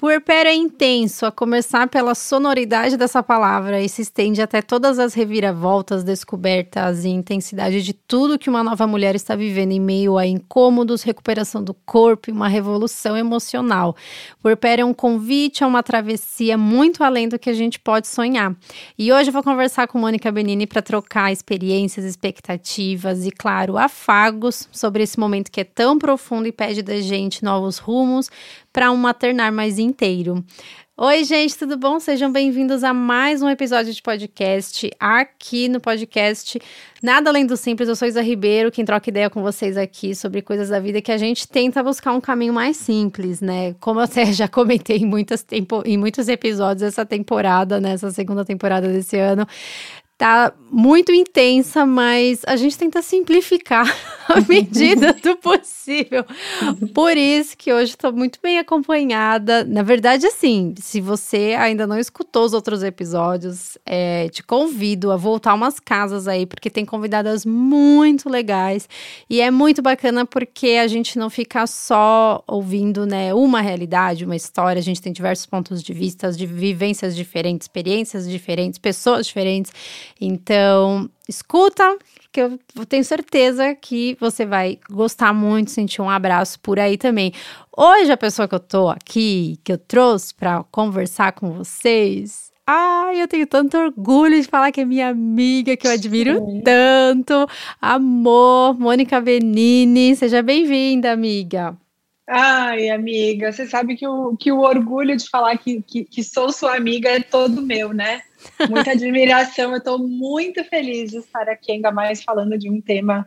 Puerpério é intenso, a começar pela sonoridade dessa palavra e se estende até todas as reviravoltas, descobertas e intensidade de tudo que uma nova mulher está vivendo em meio a incômodos, recuperação do corpo e uma revolução emocional. Puerpério é um convite a uma travessia muito além do que a gente pode sonhar. E hoje eu vou conversar com Mônica Benini para trocar experiências, expectativas e, claro, afagos sobre esse momento que é tão profundo e pede da gente novos rumos, para um maternar mais inteiro. Oi, gente, tudo bom? Sejam bem-vindos a mais um episódio de podcast aqui no podcast Nada Além do Simples. Eu sou Isa Ribeiro, quem troca ideia com vocês aqui sobre coisas da vida que a gente tenta buscar um caminho mais simples, né? Como eu até já comentei em, muitas tempo, em muitos episódios essa temporada, nessa né? segunda temporada desse ano, tá muito intensa, mas a gente tenta simplificar medida do possível. Por isso que hoje estou muito bem acompanhada. Na verdade, assim, se você ainda não escutou os outros episódios, é, te convido a voltar umas casas aí, porque tem convidadas muito legais e é muito bacana porque a gente não fica só ouvindo, né, uma realidade, uma história. A gente tem diversos pontos de vista, de vivências diferentes, experiências diferentes, pessoas diferentes. Então, escuta, que eu tenho certeza que você vai gostar muito, sentir um abraço por aí também. Hoje, a pessoa que eu tô aqui, que eu trouxe para conversar com vocês, Ai, eu tenho tanto orgulho de falar que é minha amiga, que eu admiro Sim. tanto. Amor, Mônica Benini. Seja bem-vinda, amiga. Ai, amiga, você sabe que o, que o orgulho de falar que, que, que sou sua amiga é todo meu, né? Muita admiração, eu estou muito feliz de estar aqui, ainda mais falando de um tema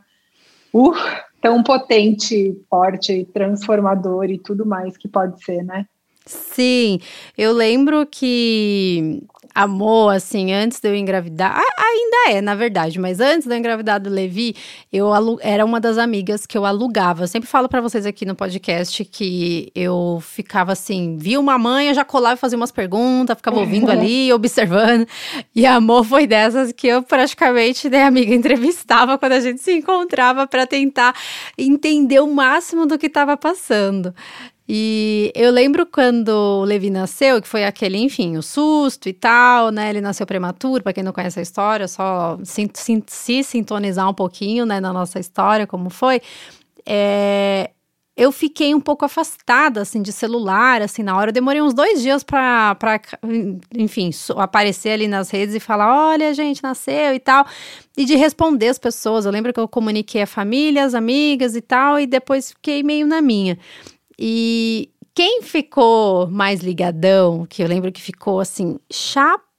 uh, tão potente, forte, transformador e tudo mais que pode ser, né? Sim, eu lembro que amor, assim, antes de eu engravidar, ainda é, na verdade, mas antes de eu engravidar do Levi, eu era uma das amigas que eu alugava. Eu sempre falo para vocês aqui no podcast que eu ficava assim, via uma mãe, eu já colava e fazia umas perguntas, ficava ouvindo ali, observando. E amor foi dessas que eu praticamente, né, amiga, entrevistava quando a gente se encontrava para tentar entender o máximo do que estava passando. E eu lembro quando o Levi nasceu, que foi aquele, enfim, o susto e tal, né? Ele nasceu prematuro, para quem não conhece a história, só se, se, se, sintonizar um pouquinho, né, na nossa história, como foi. É, eu fiquei um pouco afastada, assim, de celular, assim, na hora. Eu demorei uns dois dias para, enfim, aparecer ali nas redes e falar: olha, gente, nasceu e tal. E de responder as pessoas. Eu lembro que eu comuniquei a família, as amigas e tal, e depois fiquei meio na minha. E quem ficou mais ligadão, que eu lembro que ficou assim, chapa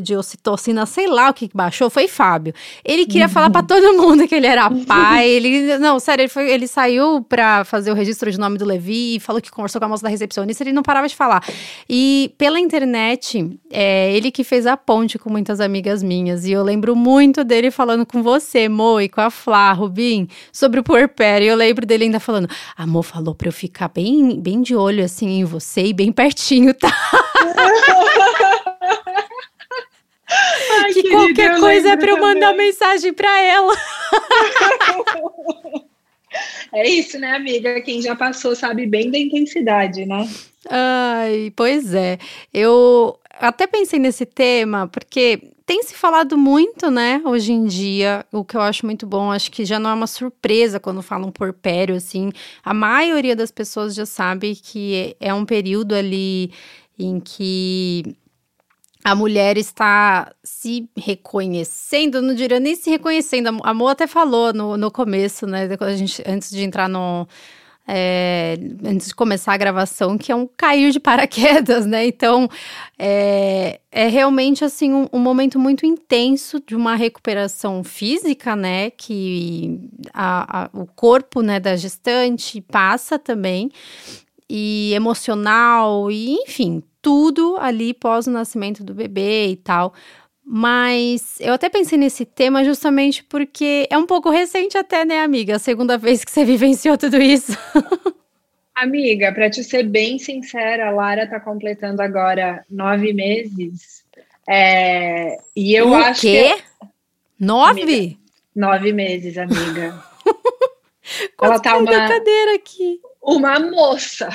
de ocitocina, sei lá o que baixou, foi Fábio. Ele queria uhum. falar para todo mundo que ele era pai. Ele, não, sério, ele, foi, ele saiu para fazer o registro de nome do Levi e falou que conversou com a moça da recepcionista, ele não parava de falar. E pela internet, é ele que fez a ponte com muitas amigas minhas. E eu lembro muito dele falando com você, Mo, e com a Flá, Rubim, sobre o puerpério. E eu lembro dele ainda falando: a Mo falou pra eu ficar bem, bem de olho assim em você e bem pertinho, tá? Ai, que qualquer coisa é para eu mandar também. mensagem para ela. É isso, né, amiga? Quem já passou sabe bem da intensidade, né? Ai, pois é. Eu até pensei nesse tema porque tem se falado muito, né, hoje em dia, o que eu acho muito bom, acho que já não é uma surpresa quando falam porpério, assim, a maioria das pessoas já sabe que é um período ali em que a mulher está se reconhecendo, não diria nem se reconhecendo. A Mo até falou no, no começo, né? A gente, antes de entrar no. É, antes de começar a gravação, que é um cair de paraquedas, né? Então, é, é realmente, assim, um, um, momento muito intenso de uma recuperação física, né? Que a, a, o corpo, né, da gestante passa também. E emocional, e enfim, tudo ali pós o nascimento do bebê e tal. Mas eu até pensei nesse tema justamente porque é um pouco recente até, né, amiga? A segunda vez que você vivenciou tudo isso. Amiga, para te ser bem sincera, a Lara está completando agora nove meses. É, e eu o acho quê? que. Nove? Amiga, nove meses, amiga. Ela tá uma cadeira aqui. Uma moça.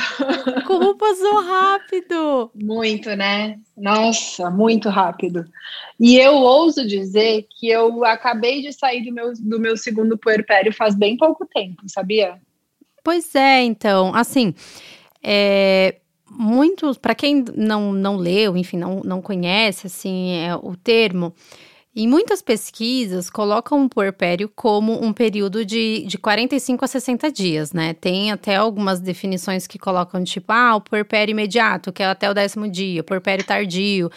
Como passou rápido! Muito, né? Nossa, muito rápido. E eu ouso dizer que eu acabei de sair do meu, do meu segundo puerpério faz bem pouco tempo, sabia? Pois é, então, assim, é, muitos, para quem não, não leu, enfim, não, não conhece, assim, é, o termo, em muitas pesquisas, colocam o puerpério como um período de, de 45 a 60 dias, né? Tem até algumas definições que colocam, tipo, ah, o puerpério imediato, que é até o décimo dia, puerpério tardio.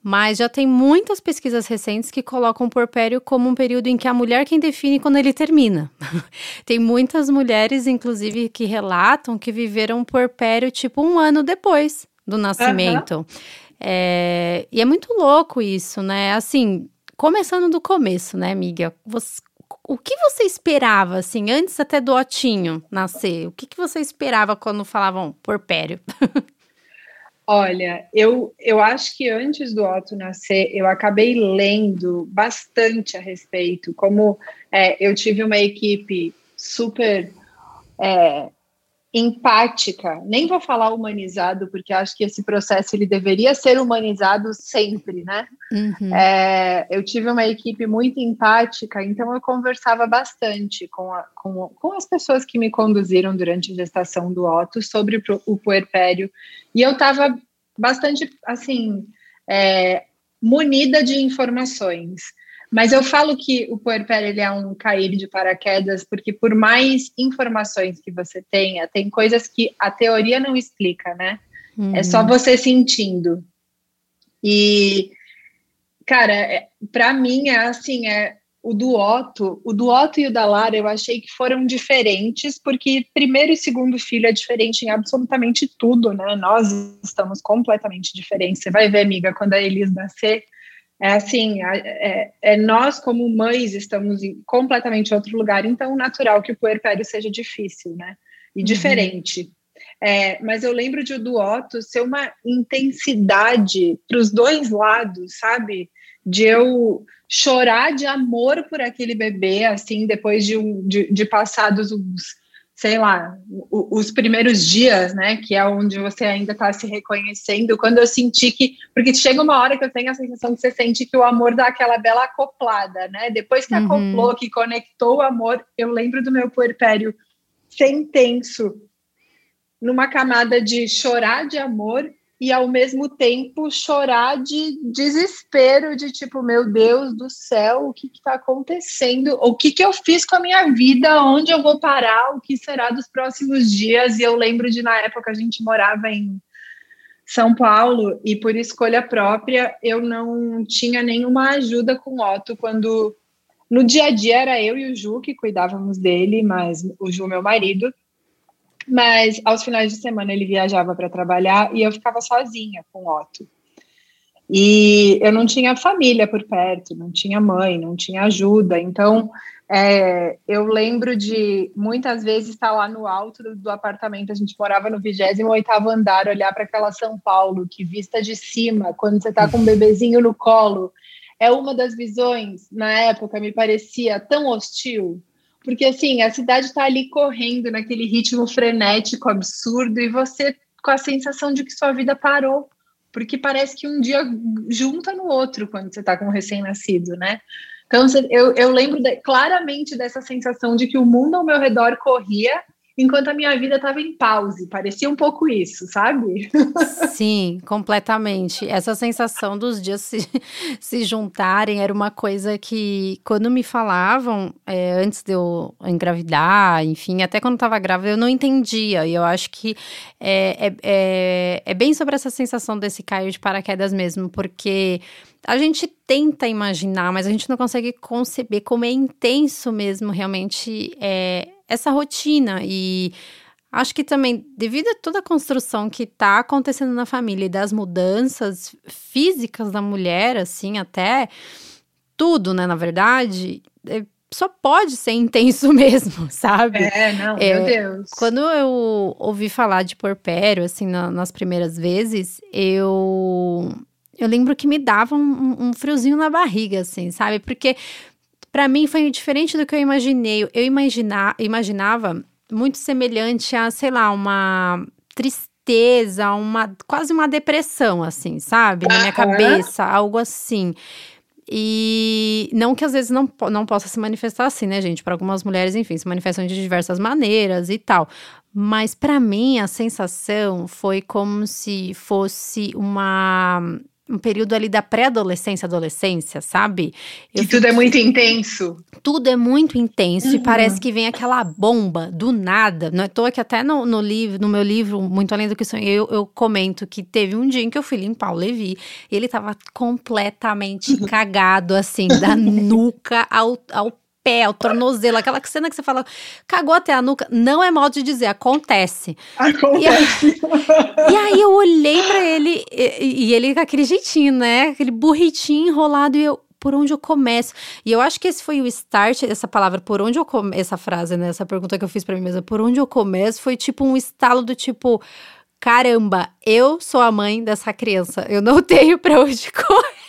Mas já tem muitas pesquisas recentes que colocam o puerpério como um período em que a mulher quem define quando ele termina. tem muitas mulheres, inclusive, que relatam que viveram um puerpério, tipo, um ano depois do nascimento. Uhum. É, e é muito louco isso, né? Assim, começando do começo, né, amiga? Você, o que você esperava, assim, antes até do Otinho nascer? O que, que você esperava quando falavam porpério? Olha, eu, eu acho que antes do Otto nascer, eu acabei lendo bastante a respeito. Como é, eu tive uma equipe super é, empática, nem vou falar humanizado, porque acho que esse processo ele deveria ser humanizado sempre, né? Uhum. É, eu tive uma equipe muito empática, então eu conversava bastante com, a, com, com, as pessoas que me conduziram durante a gestação do Otto sobre o puerpério, e eu estava bastante, assim, é, munida de informações. Mas eu falo que o puerpério ele é um cair de paraquedas, porque por mais informações que você tenha, tem coisas que a teoria não explica, né? É só uhum. você sentindo. E, cara, é, para mim é assim, é o do Otto, o do Otto e o da Lara eu achei que foram diferentes, porque primeiro e segundo filho é diferente em absolutamente tudo, né? Nós estamos completamente diferentes. Você vai ver, amiga, quando a Elis nascer, é assim, é, é, nós como mães estamos em completamente outro lugar, então natural que o puerpério seja difícil, né? E uhum. diferente. É, mas eu lembro de do Otto ser uma intensidade para os dois lados, sabe? De eu chorar de amor por aquele bebê, assim, depois de, um, de, de passados uns sei lá, os primeiros dias, né, que é onde você ainda está se reconhecendo, quando eu senti que, porque chega uma hora que eu tenho a sensação que você sente que o amor dá aquela bela acoplada, né, depois que uhum. acoplou, que conectou o amor, eu lembro do meu puerpério ser intenso, numa camada de chorar de amor e ao mesmo tempo chorar de desespero, de tipo, meu Deus do céu, o que está acontecendo? O que, que eu fiz com a minha vida? Onde eu vou parar? O que será dos próximos dias? E eu lembro de, na época, a gente morava em São Paulo e, por escolha própria, eu não tinha nenhuma ajuda com o Otto quando. No dia a dia era eu e o Ju que cuidávamos dele, mas o Ju, meu marido, mas aos finais de semana ele viajava para trabalhar e eu ficava sozinha com o Otto. E eu não tinha família por perto, não tinha mãe, não tinha ajuda. Então, é, eu lembro de muitas vezes estar lá no alto do, do apartamento, a gente morava no 28 andar, olhar para aquela São Paulo, que vista de cima, quando você está com um bebezinho no colo, é uma das visões, na época, me parecia tão hostil, porque assim, a cidade está ali correndo naquele ritmo frenético, absurdo, e você com a sensação de que sua vida parou. Porque parece que um dia junta no outro quando você está com um recém-nascido, né? Então, eu, eu lembro de, claramente dessa sensação de que o mundo ao meu redor corria enquanto a minha vida estava em pause. Parecia um pouco isso, sabe? Sim, completamente. Essa sensação dos dias se, se juntarem era uma coisa que, quando me falavam, é, antes de eu engravidar, enfim, até quando estava grávida, eu não entendia. E eu acho que é, é, é, é bem sobre essa sensação desse cair de paraquedas mesmo, porque a gente tenta imaginar, mas a gente não consegue conceber como é intenso mesmo realmente é, essa rotina. E acho que também, devido a toda a construção que está acontecendo na família e das mudanças físicas da mulher, assim, até tudo, né, na verdade, é, só pode ser intenso mesmo, sabe? É, não, é, meu Deus. Quando eu ouvi falar de porpério, assim, na, nas primeiras vezes, eu eu lembro que me dava um, um friozinho na barriga, assim, sabe? Porque para mim foi diferente do que eu imaginei. Eu imaginar, imaginava muito semelhante a, sei lá, uma tristeza, uma quase uma depressão, assim, sabe? Na minha cabeça, algo assim. E não que às vezes não, não possa se manifestar assim, né, gente? Para algumas mulheres, enfim, se manifestam de diversas maneiras e tal. Mas para mim a sensação foi como se fosse uma um período ali da pré-adolescência, adolescência, sabe? Eu que tudo é muito intenso. Tudo é muito intenso uhum. e parece que vem aquela bomba do nada. Não é toa que até no, no livro, no meu livro, Muito Além do que Sonhei, eu, eu comento que teve um dia em que eu fui limpar o Levi e ele tava completamente cagado, assim, da nuca ao, ao pé, o tornozelo, aquela cena que você fala, cagou até a nuca, não é modo de dizer, acontece. Acontece. E aí, e aí eu olhei para ele, e, e, ele com aquele jeitinho, né? Aquele burritinho enrolado, e eu, por onde eu começo? E eu acho que esse foi o start, essa palavra, por onde eu começo, essa frase, né? Essa pergunta que eu fiz para mim mesma, por onde eu começo, foi tipo um estalo do tipo caramba, eu sou a mãe dessa criança, eu não tenho pra onde correr.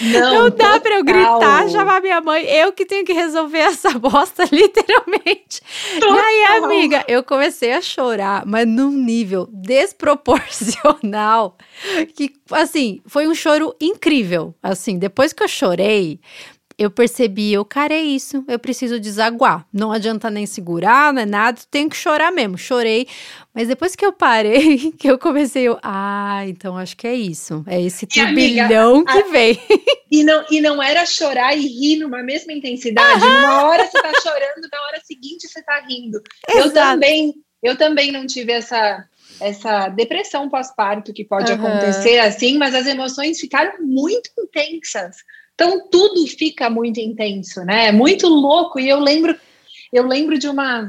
Não, não dá pra eu gritar, chamar minha mãe, eu que tenho que resolver essa bosta, literalmente. Total. E aí, amiga, eu comecei a chorar, mas num nível desproporcional, que, assim, foi um choro incrível. Assim, depois que eu chorei, eu percebi, eu, cara, é isso, eu preciso desaguar. Não adianta nem segurar, não é nada, tenho que chorar mesmo. Chorei, mas depois que eu parei, que eu comecei, eu, ah, então acho que é isso. É esse turbilhão que a, vem. E não, e não era chorar e rir numa mesma intensidade. Uma hora você tá chorando, na hora seguinte você tá rindo. Exato. Eu também, eu também não tive essa essa depressão pós-parto que pode uhum. acontecer assim, mas as emoções ficaram muito intensas. Então tudo fica muito intenso, né? É muito louco. E eu lembro, eu lembro de uma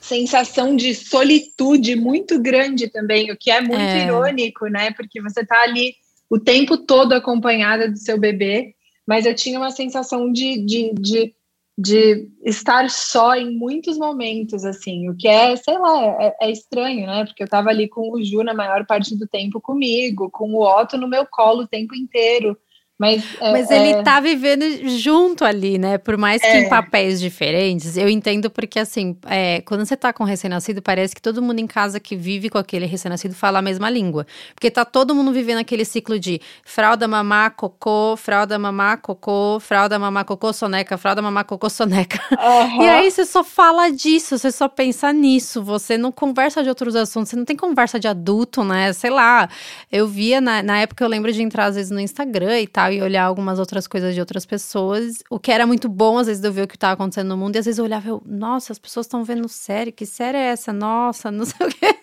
sensação de solitude muito grande também, o que é muito é. irônico, né? Porque você está ali o tempo todo acompanhada do seu bebê, mas eu tinha uma sensação de, de, de, de estar só em muitos momentos, assim, o que é, sei lá, é, é estranho, né? Porque eu estava ali com o Ju na maior parte do tempo comigo, com o Otto no meu colo o tempo inteiro. Mas, é, Mas ele é... tá vivendo junto ali, né? Por mais que é. em papéis diferentes, eu entendo porque, assim, é, quando você tá com um recém-nascido, parece que todo mundo em casa que vive com aquele recém-nascido fala a mesma língua. Porque tá todo mundo vivendo aquele ciclo de fralda, mamá, cocô, fralda, mamá, cocô, fralda, mamá, cocô, soneca, fralda, mamá, cocô, soneca. Uhum. E aí você só fala disso, você só pensa nisso, você não conversa de outros assuntos, você não tem conversa de adulto, né? Sei lá, eu via, na, na época eu lembro de entrar às vezes no Instagram e tal, tal e olhar algumas outras coisas de outras pessoas. O que era muito bom, às vezes, eu ver o que estava acontecendo no mundo, e às vezes eu olhava eu, nossa, as pessoas estão vendo série, que série é essa? Nossa, não sei o que.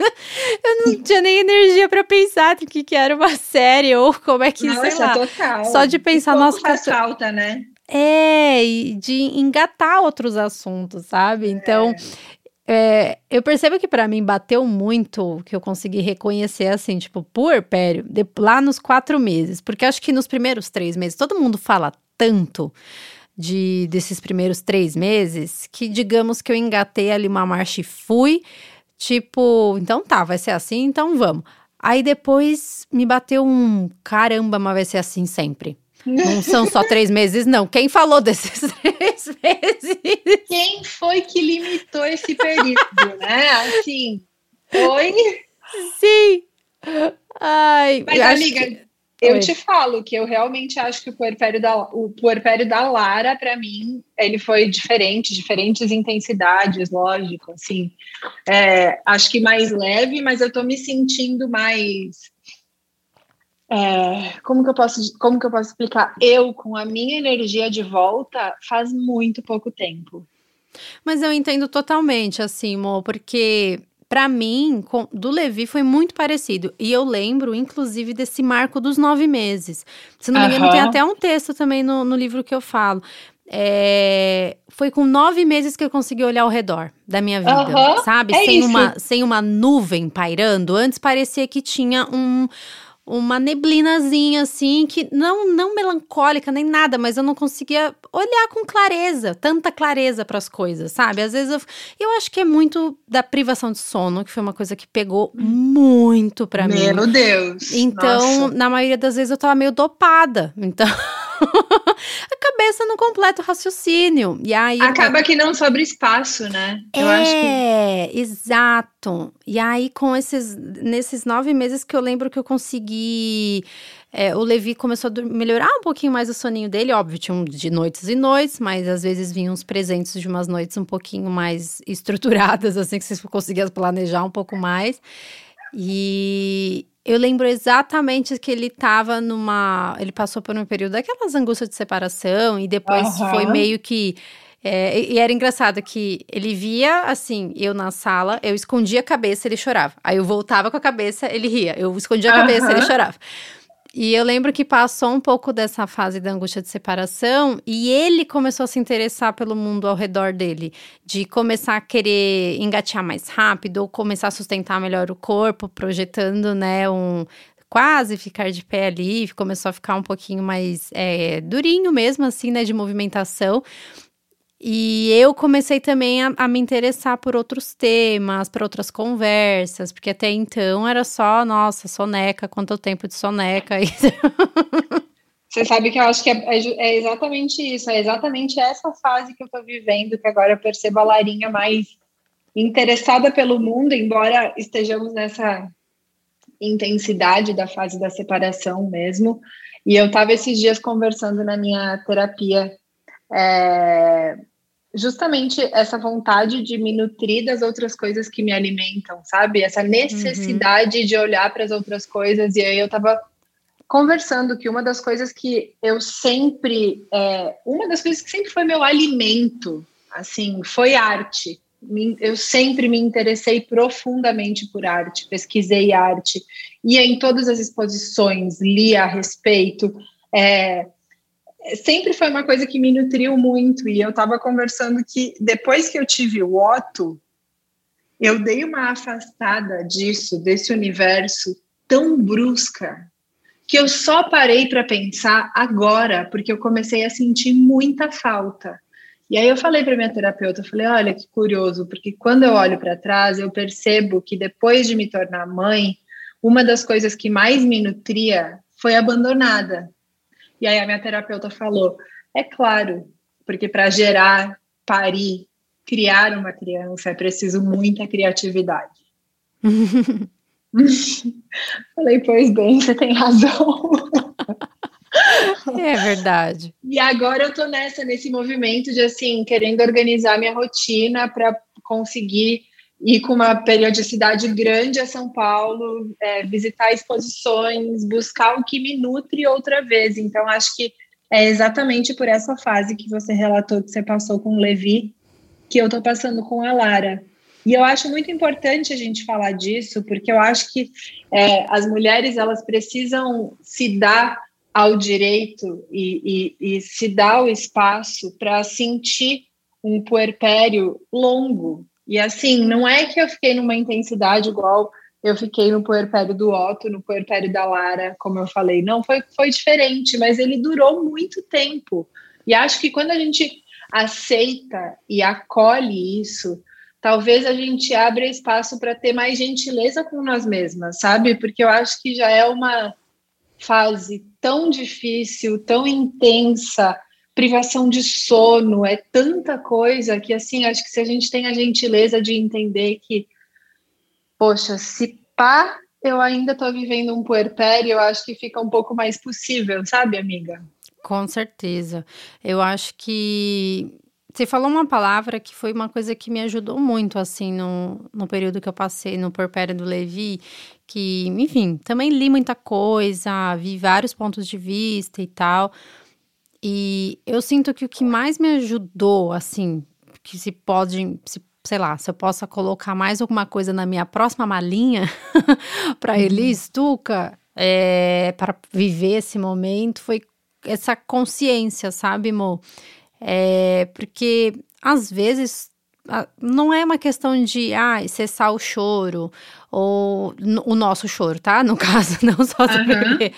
Eu não tinha nem energia para pensar o que, que era uma série ou como é que, nossa, sei lá. Total. Só de pensar, nossa, faz falta, né? É, e de engatar outros assuntos, sabe? Então, é. É, eu percebo que para mim bateu muito que eu consegui reconhecer assim, tipo, puerpério, de, lá nos quatro meses. Porque acho que nos primeiros três meses, todo mundo fala tanto de desses primeiros três meses que, digamos que eu engatei ali uma marcha e fui, tipo, então tá, vai ser assim, então vamos. Aí depois me bateu um caramba, mas vai ser assim sempre. Não são só três meses, não. Quem falou desses três meses? Quem foi que limitou esse período, né? Assim, foi. Sim. Ai, Mas, amiga, que... eu Oi. te falo que eu realmente acho que o puerpério da, o puerpério da Lara, para mim, ele foi diferente, diferentes intensidades, lógico, assim. É, acho que mais leve, mas eu tô me sentindo mais é, como que eu posso como que eu posso explicar? Eu com a minha energia de volta faz muito pouco tempo. Mas eu entendo totalmente assim Mo, porque para mim com, do Levi foi muito parecido. E eu lembro inclusive desse marco dos nove meses. Se não me engano tem até um texto também no, no livro que eu falo. É, foi com nove meses que eu consegui olhar ao redor da minha vida, sabe? É sem, uma, sem uma nuvem pairando. Antes parecia que tinha um, uma neblinazinha assim, que não não melancólica nem nada, mas eu não conseguia olhar com clareza, tanta clareza para as coisas, sabe? Às vezes eu, eu acho que é muito da privação de sono, que foi uma coisa que pegou muito para mim. Meu Deus. Então, Nossa. na maioria das vezes eu tava meio dopada. Então, a cabeça não completa o raciocínio. E aí acaba que não sobra espaço, né? Eu é, acho que... É, exato. E aí com esses nesses nove meses que eu lembro que eu consegui é, o Levi começou a melhorar um pouquinho mais o soninho dele, óbvio, tinha um de noites e noites, mas às vezes vinham uns presentes de umas noites um pouquinho mais estruturadas, assim, que você conseguia planejar um pouco mais. E eu lembro exatamente que ele estava numa. Ele passou por um período daquelas angústias de separação, e depois uhum. foi meio que. É, e era engraçado que ele via, assim, eu na sala, eu escondia a cabeça, ele chorava. Aí eu voltava com a cabeça, ele ria. Eu escondia a cabeça, uhum. ele chorava. E eu lembro que passou um pouco dessa fase da angústia de separação e ele começou a se interessar pelo mundo ao redor dele, de começar a querer engatear mais rápido ou começar a sustentar melhor o corpo, projetando, né, um quase ficar de pé ali, começou a ficar um pouquinho mais é, durinho mesmo, assim, né, de movimentação. E eu comecei também a, a, me interessar por outros temas, por outras conversas, porque até então era só, nossa, soneca, quanto tempo de soneca. Você sabe que eu acho que é, é, é, exatamente isso, é exatamente essa fase que eu tô vivendo, que agora eu percebo a Larinha mais interessada pelo mundo, embora estejamos nessa intensidade da fase da separação mesmo. E eu estava esses dias conversando na minha terapia é, justamente essa vontade de me nutrir das outras coisas que me alimentam, sabe? Essa necessidade uhum. de olhar para as outras coisas. E aí eu estava conversando que uma das coisas que eu sempre, é, uma das coisas que sempre foi meu alimento, assim, foi arte. Eu sempre me interessei profundamente por arte, pesquisei arte, ia em todas as exposições, lia a respeito. É, sempre foi uma coisa que me nutriu muito. E eu estava conversando que depois que eu tive o Otto, eu dei uma afastada disso, desse universo tão brusca, que eu só parei para pensar agora, porque eu comecei a sentir muita falta. E aí eu falei para minha terapeuta, eu falei, olha que curioso, porque quando eu olho para trás, eu percebo que depois de me tornar mãe, uma das coisas que mais me nutria foi abandonada. E aí a minha terapeuta falou: é claro, porque para gerar, parir, criar uma criança é preciso muita criatividade. Falei, pois bem, você tem razão. É verdade. E agora eu tô nessa, nesse movimento de assim, querendo organizar minha rotina para conseguir ir com uma periodicidade grande a São Paulo, é, visitar exposições, buscar o que me nutre outra vez. Então, acho que é exatamente por essa fase que você relatou que você passou com o Levi, que eu estou passando com a Lara. E eu acho muito importante a gente falar disso, porque eu acho que é, as mulheres elas precisam se dar ao direito e, e, e se dar o espaço para sentir um puerpério longo, e assim, não é que eu fiquei numa intensidade igual eu fiquei no puerpério do Otto, no puerpério da Lara, como eu falei. Não, foi, foi diferente, mas ele durou muito tempo. E acho que quando a gente aceita e acolhe isso, talvez a gente abra espaço para ter mais gentileza com nós mesmas, sabe? Porque eu acho que já é uma fase tão difícil, tão intensa, privação de sono, é tanta coisa que, assim, acho que se a gente tem a gentileza de entender que, poxa, se pá, eu ainda estou vivendo um puerpério, eu acho que fica um pouco mais possível, sabe, amiga? Com certeza. Eu acho que você falou uma palavra que foi uma coisa que me ajudou muito, assim, no, no período que eu passei no Porpério do Levi, que, enfim, também li muita coisa, vi vários pontos de vista e tal, e eu sinto que o que mais me ajudou, assim, que se pode, se, sei lá, se eu possa colocar mais alguma coisa na minha próxima malinha para uhum. Elis Tuca, é, para viver esse momento, foi essa consciência, sabe, Mo? É, porque às vezes não é uma questão de ah, cessar o choro ou o nosso choro, tá? No caso, não só do uhum. bebê,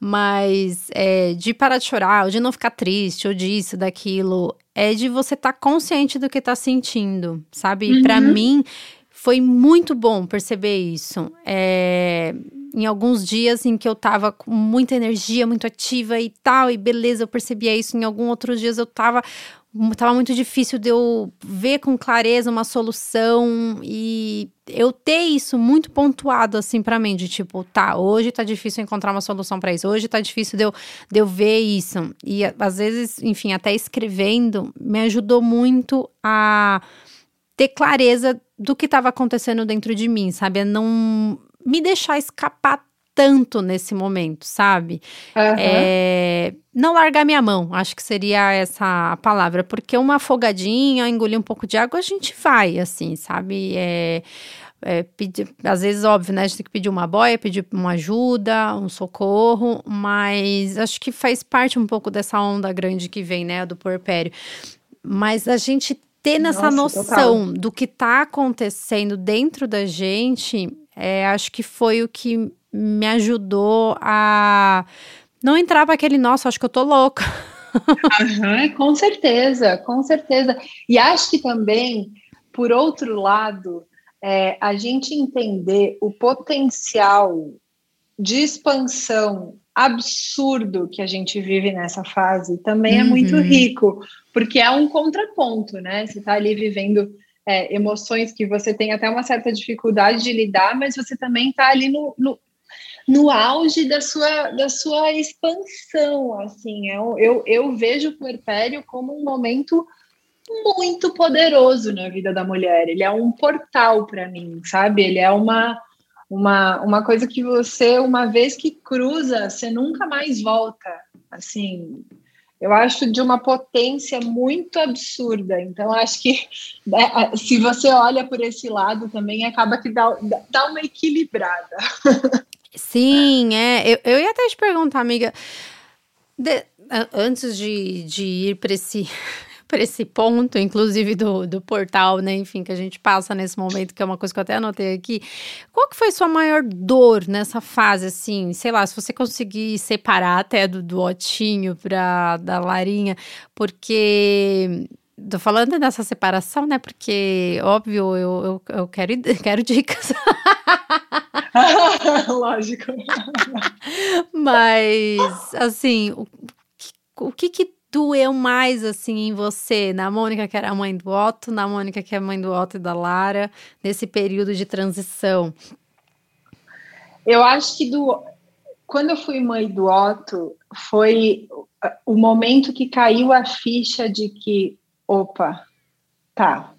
mas é, de parar de chorar, ou de não ficar triste, ou disso, daquilo, é de você estar tá consciente do que tá sentindo, sabe? Uhum. Para mim foi muito bom perceber isso. É, em alguns dias em que eu tava com muita energia, muito ativa e tal, e beleza, eu percebia isso. Em alguns outros dias eu tava tava muito difícil de eu ver com clareza uma solução e eu ter isso muito pontuado assim para mim, de tipo, tá, hoje tá difícil encontrar uma solução para isso, hoje tá difícil de eu, de eu ver isso. E às vezes, enfim, até escrevendo me ajudou muito a ter clareza do que estava acontecendo dentro de mim, sabe? A não me deixar escapar tanto nesse momento, sabe? Uhum. É, não largar minha mão, acho que seria essa a palavra, porque uma afogadinha, engolir um pouco de água, a gente vai, assim, sabe? É, é, pedir, às vezes, óbvio, né? A gente tem que pedir uma boia, pedir uma ajuda, um socorro, mas acho que faz parte um pouco dessa onda grande que vem, né, do porpério. Mas a gente ter nessa Nossa, noção total. do que está acontecendo dentro da gente, é, acho que foi o que me ajudou a não entrar para aquele, nossa, acho que eu tô louca. Uhum, com certeza, com certeza. E acho que também, por outro lado, é, a gente entender o potencial de expansão absurdo que a gente vive nessa fase também uhum. é muito uhum. rico, porque é um contraponto, né? Você está ali vivendo é, emoções que você tem até uma certa dificuldade de lidar, mas você também está ali no, no, no auge da sua, da sua expansão, assim, eu, eu, eu vejo o puerpério como um momento muito poderoso na vida da mulher, ele é um portal para mim, sabe, ele é uma, uma, uma coisa que você, uma vez que cruza, você nunca mais volta, assim, eu acho de uma potência muito absurda. Então, acho que né, se você olha por esse lado também, acaba que dá, dá uma equilibrada. Sim, é. Eu, eu ia até te perguntar, amiga, de, antes de, de ir para esse, esse ponto, inclusive do, do portal, né? Enfim, que a gente passa nesse momento, que é uma coisa que eu até anotei aqui. Qual que foi sua maior dor nessa fase, assim? Sei lá, se você conseguir separar até do, do Otinho para da Larinha, porque Tô falando dessa separação, né? Porque, óbvio, eu, eu, eu quero, quero dicas. Lógico. Mas, assim, o, o que que doeu mais, assim, em você? Na Mônica, que era a mãe do Otto, na Mônica, que é a mãe do Otto e da Lara, nesse período de transição? Eu acho que do... Quando eu fui mãe do Otto, foi o momento que caiu a ficha de que, opa, tá,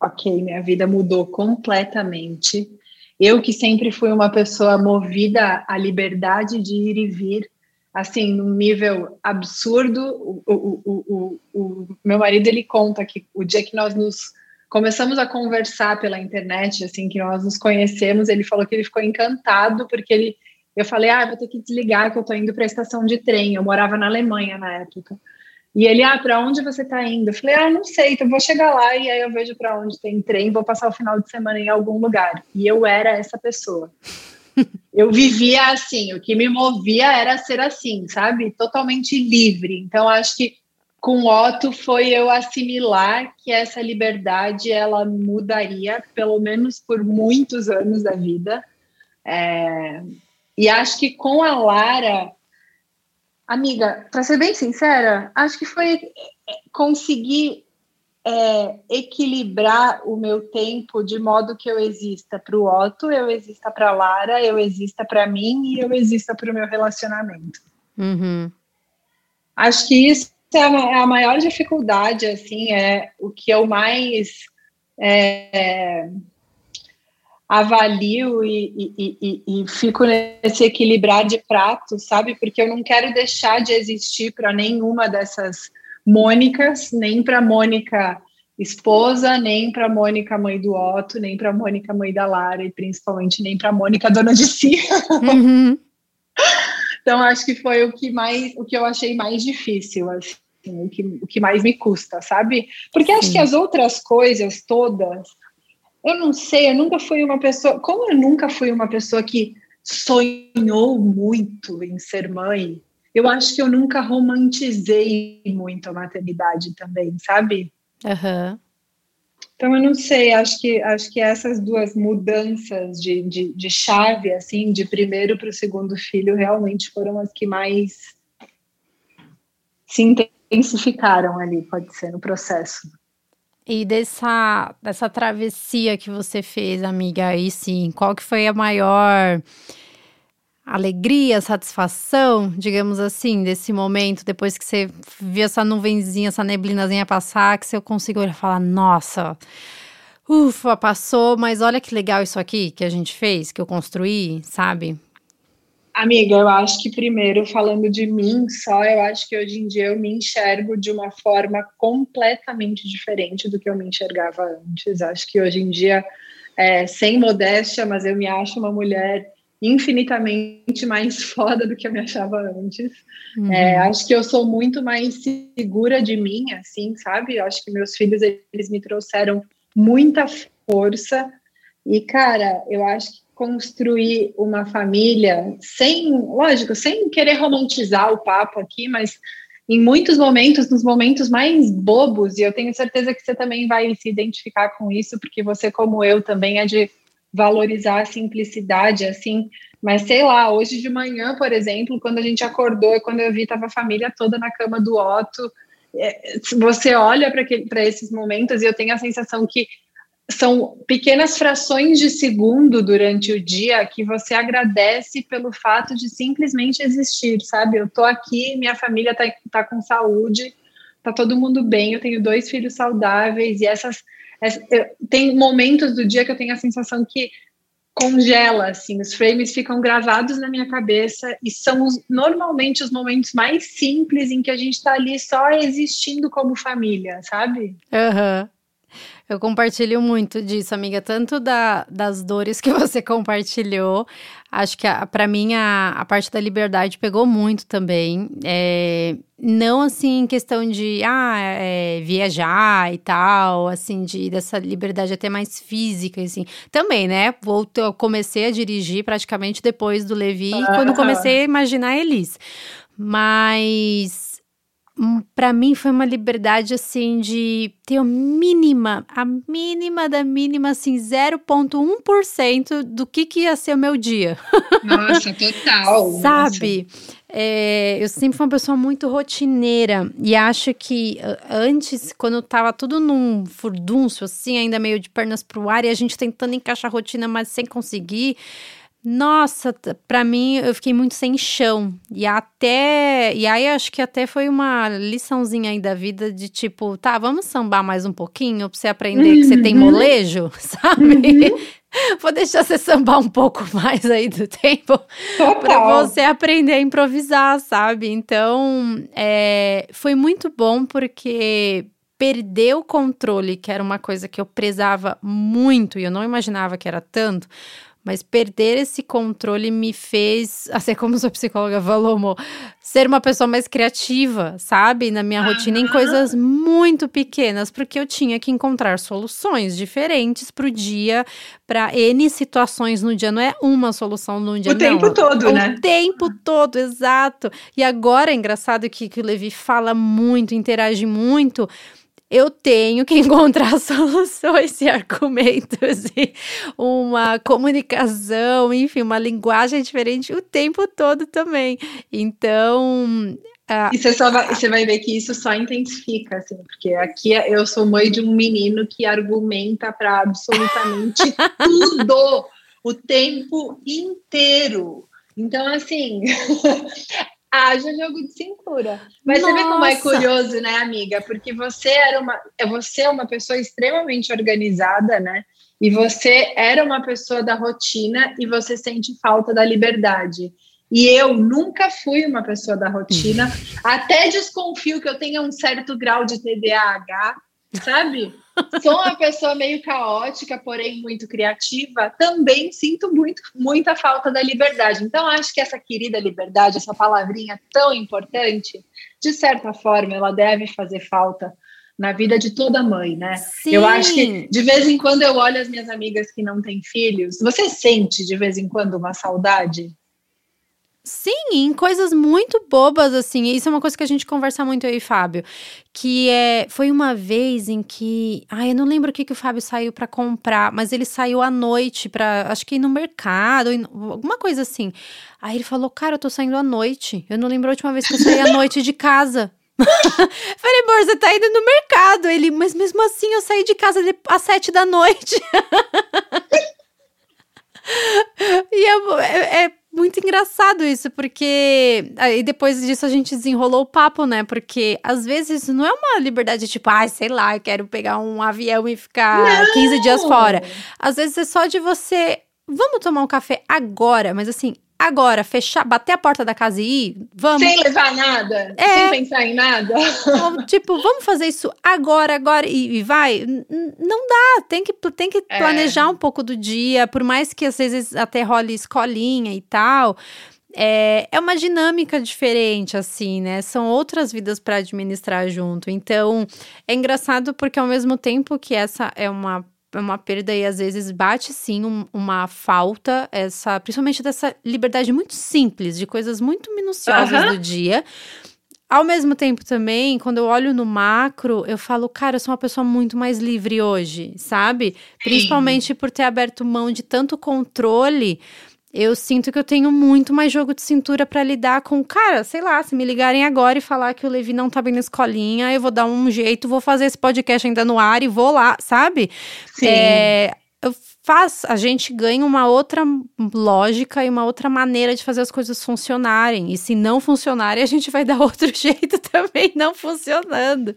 ok, minha vida mudou completamente eu que sempre fui uma pessoa movida à liberdade de ir e vir, assim, num nível absurdo. O, o, o, o, meu marido ele conta que o dia que nós nos começamos a conversar pela internet, assim, que nós nos conhecemos, ele falou que ele ficou encantado porque ele, eu falei, ah, vou ter que desligar que eu tô indo para a estação de trem. Eu morava na Alemanha na época. E ele, ah, para onde você está indo? Eu falei, ah, não sei, então vou chegar lá e aí eu vejo para onde tem trem, vou passar o final de semana em algum lugar. E eu era essa pessoa. eu vivia assim, o que me movia era ser assim, sabe? Totalmente livre. Então acho que com Otto foi eu assimilar que essa liberdade ela mudaria pelo menos por muitos anos da vida. É... E acho que com a Lara Amiga, para ser bem sincera, acho que foi é, conseguir é, equilibrar o meu tempo de modo que eu exista para o Otto, eu exista para Lara, eu exista para mim e eu exista para o meu relacionamento. Uhum. Acho que isso é a, maior dificuldade, assim, é o que eu mais é, avalio e, e, e, e, fico nesse equilibrar de pratos, sabe? Porque eu não quero deixar de existir para nenhuma dessas Mônicas, nem para Mônica esposa, nem para Mônica mãe do Otto, nem para Mônica mãe da Lara e principalmente nem para Mônica dona de si. Uhum. então acho que foi o que mais, o que eu achei mais difícil, assim, o que, o que mais me custa, sabe? Porque Sim. acho que as outras coisas todas eu não sei, eu nunca fui uma pessoa. Como eu nunca fui uma pessoa que sonhou muito em ser mãe, eu acho que eu nunca romantizei muito a maternidade também, sabe? Uhum. Então, eu não sei, acho que, acho que essas duas mudanças de, de, de chave, assim, de primeiro para o segundo filho, realmente foram as que mais se intensificaram ali, pode ser, no processo. E dessa, dessa travessia que você fez, amiga, aí sim, qual que foi a maior alegria, satisfação, digamos assim, desse momento, depois que você viu essa nuvenzinha, essa neblinazinha passar, que você conseguiu falar, nossa, ufa, passou, mas olha que legal isso aqui que a gente fez, que eu construí, sabe? Amiga, eu acho que primeiro, falando de mim só, eu acho que hoje em dia eu me enxergo de uma forma completamente diferente do que eu me enxergava antes. Acho que hoje em dia, é, sem modéstia, mas eu me acho uma mulher infinitamente mais foda do que eu me achava antes. Uhum. É, acho que eu sou muito mais segura de mim, assim, sabe? Eu acho que meus filhos, eles me trouxeram muita força. E, cara, eu acho que construir uma família sem, lógico, sem querer romantizar o papo aqui, mas em muitos momentos, nos momentos mais bobos, e eu tenho certeza que você também vai se identificar com isso, porque você, como eu, também é de valorizar a simplicidade, assim. Mas sei lá, hoje de manhã, por exemplo, quando a gente acordou, quando eu vi, tava a família toda na cama do Otto. É, você olha para esses momentos e eu tenho a sensação que são pequenas frações de segundo durante o dia que você agradece pelo fato de simplesmente existir, sabe? Eu tô aqui, minha família tá, tá com saúde, tá todo mundo bem, eu tenho dois filhos saudáveis e essas, essas tem momentos do dia que eu tenho a sensação que congela, assim, os frames ficam gravados na minha cabeça e são os, normalmente os momentos mais simples em que a gente está ali só existindo como família, sabe? Aham. Uhum. Eu compartilho muito disso, amiga, tanto da, das dores que você compartilhou. Acho que para mim a, a parte da liberdade pegou muito também. É, não assim em questão de ah, é, viajar e tal, assim, de dessa liberdade até mais física, assim. Também, né? Vou, eu comecei a dirigir praticamente depois do Levi, ah. quando comecei a imaginar a Elis. Mas para mim foi uma liberdade assim de ter a mínima, a mínima da mínima assim 0.1% do que que ia ser o meu dia. Nossa, total. Sabe? É, eu sempre fui uma pessoa muito rotineira e acho que antes, quando tava tudo num furdúncio, assim, ainda meio de pernas pro ar e a gente tentando encaixar a rotina, mas sem conseguir, nossa, para mim eu fiquei muito sem chão. E até. E aí acho que até foi uma liçãozinha aí da vida de tipo, tá, vamos sambar mais um pouquinho pra você aprender uhum. que você tem uhum. molejo, sabe? Uhum. Vou deixar você sambar um pouco mais aí do tempo para você aprender a improvisar, sabe? Então, é, foi muito bom porque perder o controle, que era uma coisa que eu prezava muito e eu não imaginava que era tanto, mas perder esse controle me fez, assim como sua psicóloga falou, amor, ser uma pessoa mais criativa, sabe? Na minha uhum. rotina, em coisas muito pequenas, porque eu tinha que encontrar soluções diferentes para o dia, para N situações no dia. Não é uma solução no dia, o não. tempo todo, o né? O tempo todo, exato. E agora é engraçado que, que o Levi fala muito, interage muito eu tenho que encontrar soluções e argumentos e uma comunicação, enfim, uma linguagem diferente o tempo todo também. Então. E você, só vai, você vai ver que isso só intensifica, assim, porque aqui eu sou mãe de um menino que argumenta para absolutamente tudo o tempo inteiro. Então, assim, haja jogo de cintura. Mas Nossa. você vê como é curioso, né, amiga? Porque você era uma, você é uma pessoa extremamente organizada, né? E você era uma pessoa da rotina e você sente falta da liberdade. E eu nunca fui uma pessoa da rotina, até desconfio que eu tenha um certo grau de TDAH, sabe? Sou uma pessoa meio caótica, porém muito criativa. Também sinto muito, muita falta da liberdade. Então, acho que essa querida liberdade, essa palavrinha tão importante, de certa forma, ela deve fazer falta na vida de toda mãe, né? Sim. Eu acho que de vez em quando eu olho as minhas amigas que não têm filhos. Você sente de vez em quando uma saudade? Sim, em coisas muito bobas, assim. Isso é uma coisa que a gente conversa muito aí, Fábio. Que é. Foi uma vez em que. Ai, eu não lembro o que, que o Fábio saiu para comprar, mas ele saiu à noite para Acho que ir no mercado, alguma coisa assim. Aí ele falou: Cara, eu tô saindo à noite. Eu não lembro a última vez que eu saí à noite de casa. Falei, amor, você tá indo no mercado. Ele, mas mesmo assim eu saí de casa às sete da noite. e é, é, muito engraçado isso, porque aí depois disso a gente desenrolou o papo, né? Porque às vezes não é uma liberdade tipo, ah, sei lá, eu quero pegar um avião e ficar não. 15 dias fora. Às vezes é só de você. Vamos tomar um café agora, mas assim, Agora, fechar, bater a porta da casa e ir, vamos. Sem levar nada, é, sem pensar em nada. Tipo, vamos fazer isso agora, agora e, e vai. Não dá, tem que, tem que é. planejar um pouco do dia, por mais que às vezes até role escolinha e tal. É, é uma dinâmica diferente, assim, né? São outras vidas para administrar junto. Então, é engraçado porque ao mesmo tempo que essa é uma uma perda e às vezes bate sim um, uma falta, essa, principalmente dessa liberdade muito simples, de coisas muito minuciosas uhum. do dia. Ao mesmo tempo também, quando eu olho no macro, eu falo, cara, eu sou uma pessoa muito mais livre hoje, sabe? Principalmente por ter aberto mão de tanto controle eu sinto que eu tenho muito mais jogo de cintura para lidar com, cara, sei lá, se me ligarem agora e falar que o Levi não tá bem na escolinha, eu vou dar um jeito, vou fazer esse podcast ainda no ar e vou lá, sabe? Sim. É, faz, a gente ganha uma outra lógica e uma outra maneira de fazer as coisas funcionarem. E se não funcionarem, a gente vai dar outro jeito também não funcionando.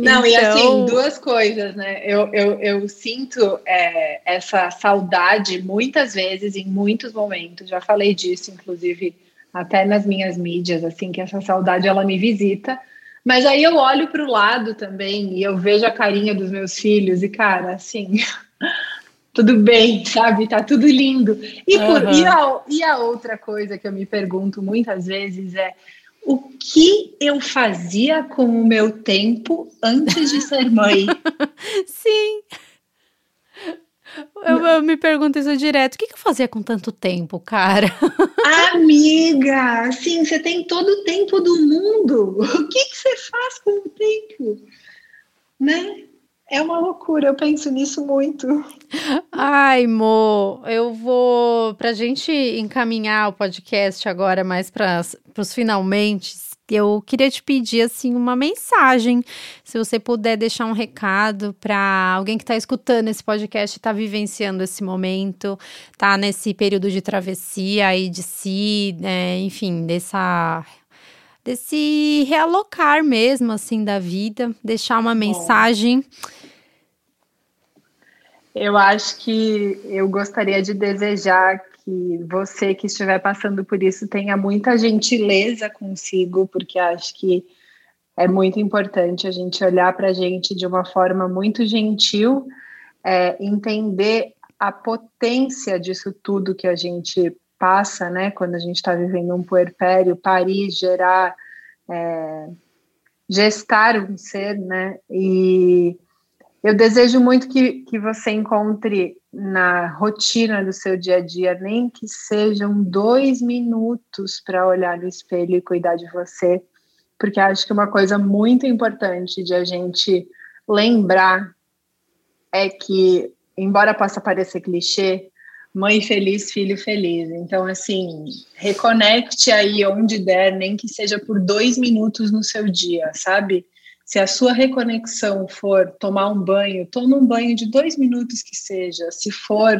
Não, então... e assim, então duas coisas, né? Eu, eu, eu sinto é, essa saudade muitas vezes, em muitos momentos. Já falei disso, inclusive, até nas minhas mídias, assim, que essa saudade ela me visita. Mas aí eu olho para o lado também e eu vejo a carinha dos meus filhos e, cara, assim. tudo bem, sabe? Tá tudo lindo. E, por, uhum. e, a, e a outra coisa que eu me pergunto muitas vezes é o que eu fazia com o meu tempo antes de ser mãe? Sim. Eu, eu, me pergunto isso direto. O que, que eu fazia com tanto tempo, cara? Amiga, sim, você tem todo o tempo do mundo. O que, que você faz com o tempo? Né? É uma loucura, eu penso nisso muito. Ai, Mo, eu vou. Pra gente encaminhar o podcast agora mais para os finalmente, eu queria te pedir assim uma mensagem, se você puder deixar um recado para alguém que está escutando esse podcast, está vivenciando esse momento, tá nesse período de travessia aí de si, né, enfim, dessa desse realocar mesmo assim da vida, deixar uma mensagem. Eu acho que eu gostaria de desejar que você que estiver passando por isso tenha muita gentileza consigo, porque acho que é muito importante a gente olhar para a gente de uma forma muito gentil, é, entender a potência disso tudo que a gente passa, né? Quando a gente está vivendo um puerpério, parir, gerar, é, gestar um ser, né? E eu desejo muito que, que você encontre na rotina do seu dia a dia, nem que sejam dois minutos para olhar no espelho e cuidar de você, porque acho que uma coisa muito importante de a gente lembrar é que, embora possa parecer clichê, mãe feliz, filho feliz. Então, assim, reconecte aí onde der, nem que seja por dois minutos no seu dia, sabe? Se a sua reconexão for tomar um banho, tome um banho de dois minutos que seja. Se for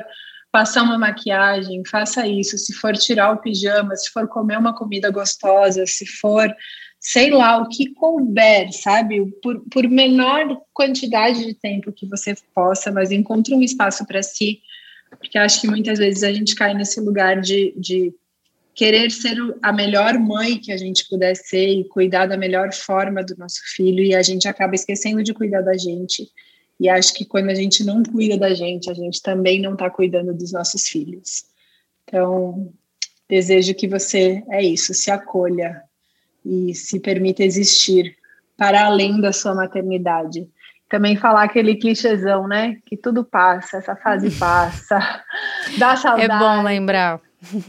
passar uma maquiagem, faça isso. Se for tirar o pijama, se for comer uma comida gostosa, se for, sei lá, o que couber, sabe? Por, por menor quantidade de tempo que você possa, mas encontre um espaço para si. Porque acho que muitas vezes a gente cai nesse lugar de, de querer ser a melhor mãe que a gente puder ser e cuidar da melhor forma do nosso filho e a gente acaba esquecendo de cuidar da gente. E acho que quando a gente não cuida da gente, a gente também não está cuidando dos nossos filhos. Então, desejo que você é isso, se acolha e se permita existir para além da sua maternidade. Também falar aquele clichêzão, né? Que tudo passa, essa fase passa, dá saudade. É bom lembrar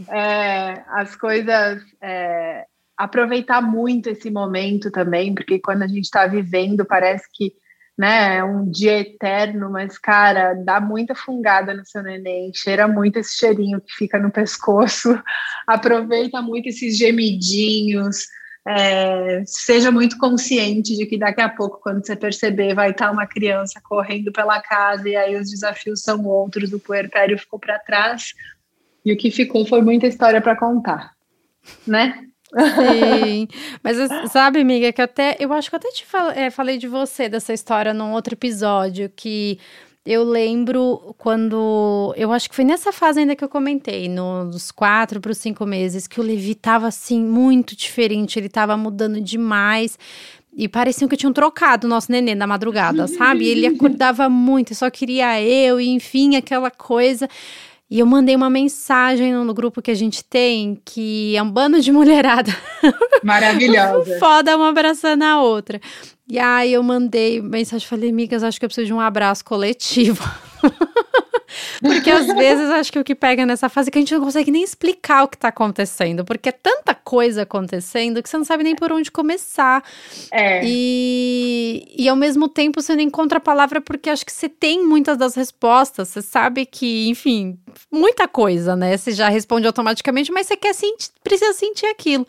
é, as coisas. É, aproveitar muito esse momento também, porque quando a gente está vivendo, parece que né, é um dia eterno, mas, cara, dá muita fungada no seu neném, cheira muito esse cheirinho que fica no pescoço, aproveita muito esses gemidinhos, é, seja muito consciente de que daqui a pouco, quando você perceber, vai estar uma criança correndo pela casa e aí os desafios são outros, o puerpério ficou para trás e o que ficou foi muita história para contar, né? Sim, mas sabe, amiga, que até eu acho que eu até te é, falei de você dessa história num outro episódio que eu lembro quando. Eu acho que foi nessa fase ainda que eu comentei, nos quatro para os cinco meses, que o Levi tava assim, muito diferente, ele tava mudando demais. E parecia que tinham trocado o nosso nenê na madrugada, sabe? Ele acordava muito, só queria eu, e enfim, aquela coisa. E eu mandei uma mensagem no, grupo que a gente tem, que é um bando de mulherada. Maravilhosa. Foda, uma abraçando a outra. E aí eu mandei mensagem, falei, amigas, acho que eu preciso de um abraço coletivo. porque às vezes acho que o que pega nessa fase é que a gente não consegue nem explicar o que está acontecendo, porque é tanta coisa acontecendo que você não sabe nem por onde começar. É. E, e ao mesmo tempo você não encontra a palavra porque acho que você tem muitas das respostas, você sabe que, enfim, muita coisa, né? Você já responde automaticamente, mas você quer sentir, precisa sentir aquilo.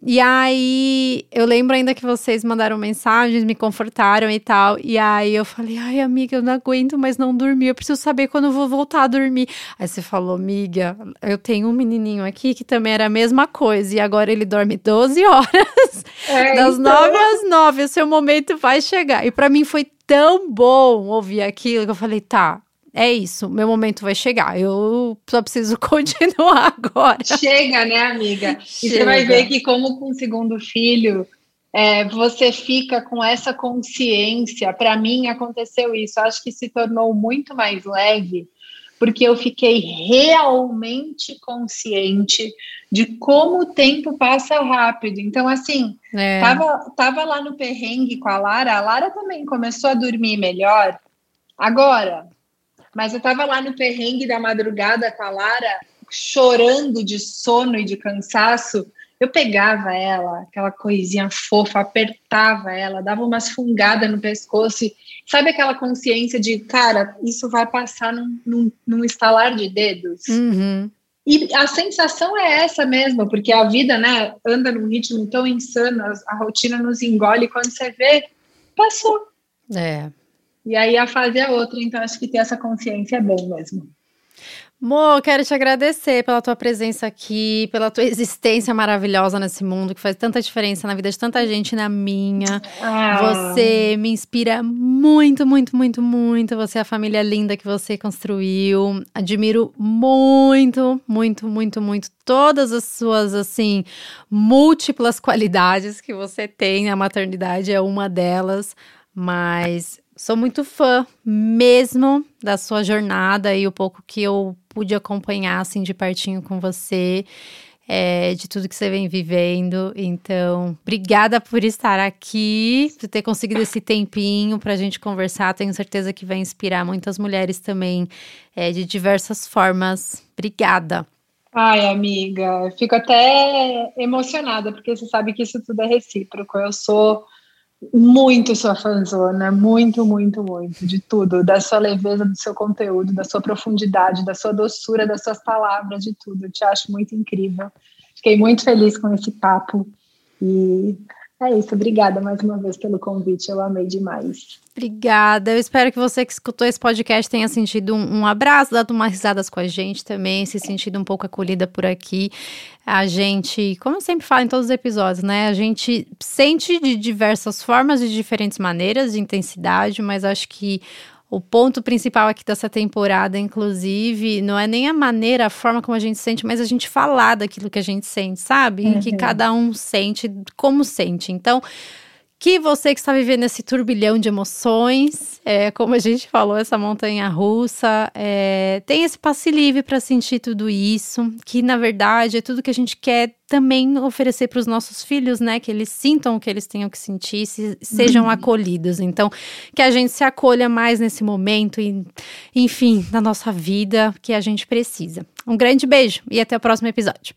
E aí, eu lembro ainda que vocês mandaram mensagens, me confortaram e tal. E aí eu falei, ai, amiga, eu não aguento mais não dormir. Eu preciso saber quando eu vou voltar a dormir. Aí você falou, amiga, eu tenho um menininho aqui que também era a mesma coisa. E agora ele dorme 12 horas. É, das então... 9 às 9. O seu momento vai chegar. E para mim foi tão bom ouvir aquilo que eu falei, tá, é isso, meu momento vai chegar. Eu só preciso continuar agora. Chega, né, amiga? Chega. E você vai ver que, como com o segundo filho, é, você fica com essa consciência. Para mim, aconteceu isso. Acho que se tornou muito mais leve, porque eu fiquei realmente consciente de como o tempo passa rápido. Então, assim, é. tava, tava lá no perrengue com a Lara, a Lara também começou a dormir melhor. Agora, mas eu estava lá no perrengue da madrugada com a Lara, chorando de sono e de cansaço. Eu pegava ela, aquela coisinha fofa, apertava ela, dava umas fungadas no pescoço. E, sabe aquela consciência de, cara, isso vai passar num, num, num estalar de dedos? Uhum. E a sensação é essa mesmo, porque a vida, né, anda num ritmo tão insano, a rotina nos engole, quando você vê, passou. É. E aí a fase é outra, então acho que ter essa consciência é bom mesmo. Mo, quero te agradecer pela tua presença aqui, pela tua existência maravilhosa nesse mundo, que faz tanta diferença na vida de tanta gente, na minha. Ah. Você me inspira muito, muito, muito, muito. Você é a família linda que você construiu. Admiro muito, muito, muito, muito todas as suas, assim, múltiplas qualidades que você tem. A maternidade é uma delas, mas Sou muito fã mesmo da sua jornada e o pouco que eu pude acompanhar assim de pertinho com você, é, de tudo que você vem vivendo. Então, obrigada por estar aqui, por ter conseguido esse tempinho para a gente conversar. Tenho certeza que vai inspirar muitas mulheres também é, de diversas formas. Obrigada. Ai, amiga, fico até emocionada, porque você sabe que isso tudo é recíproco. Eu sou muito sua fanzona, muito, muito, muito, de tudo, da sua leveza, do seu conteúdo, da sua profundidade, da sua doçura, das suas palavras, de tudo. Eu te acho muito incrível. Fiquei muito feliz com esse papo e é isso, obrigada mais uma vez pelo convite, eu amei demais. Obrigada, eu espero que você que escutou esse podcast tenha sentido um, um abraço, dado umas risadas com a gente também, se sentido um pouco acolhida por aqui. A gente, como eu sempre falo em todos os episódios, né? A gente sente de diversas formas, de diferentes maneiras, de intensidade, mas acho que o ponto principal aqui dessa temporada, inclusive, não é nem a maneira, a forma como a gente sente, mas a gente falar daquilo que a gente sente, sabe? Uhum. Que cada um sente como sente. Então, que você que está vivendo esse turbilhão de emoções, é, como a gente falou, essa montanha russa, é, tem esse passe livre para sentir tudo isso, que na verdade é tudo que a gente quer também oferecer para os nossos filhos, né? Que eles sintam o que eles tenham que sentir, se, sejam uhum. acolhidos. Então, que a gente se acolha mais nesse momento e, enfim, na nossa vida que a gente precisa. Um grande beijo e até o próximo episódio.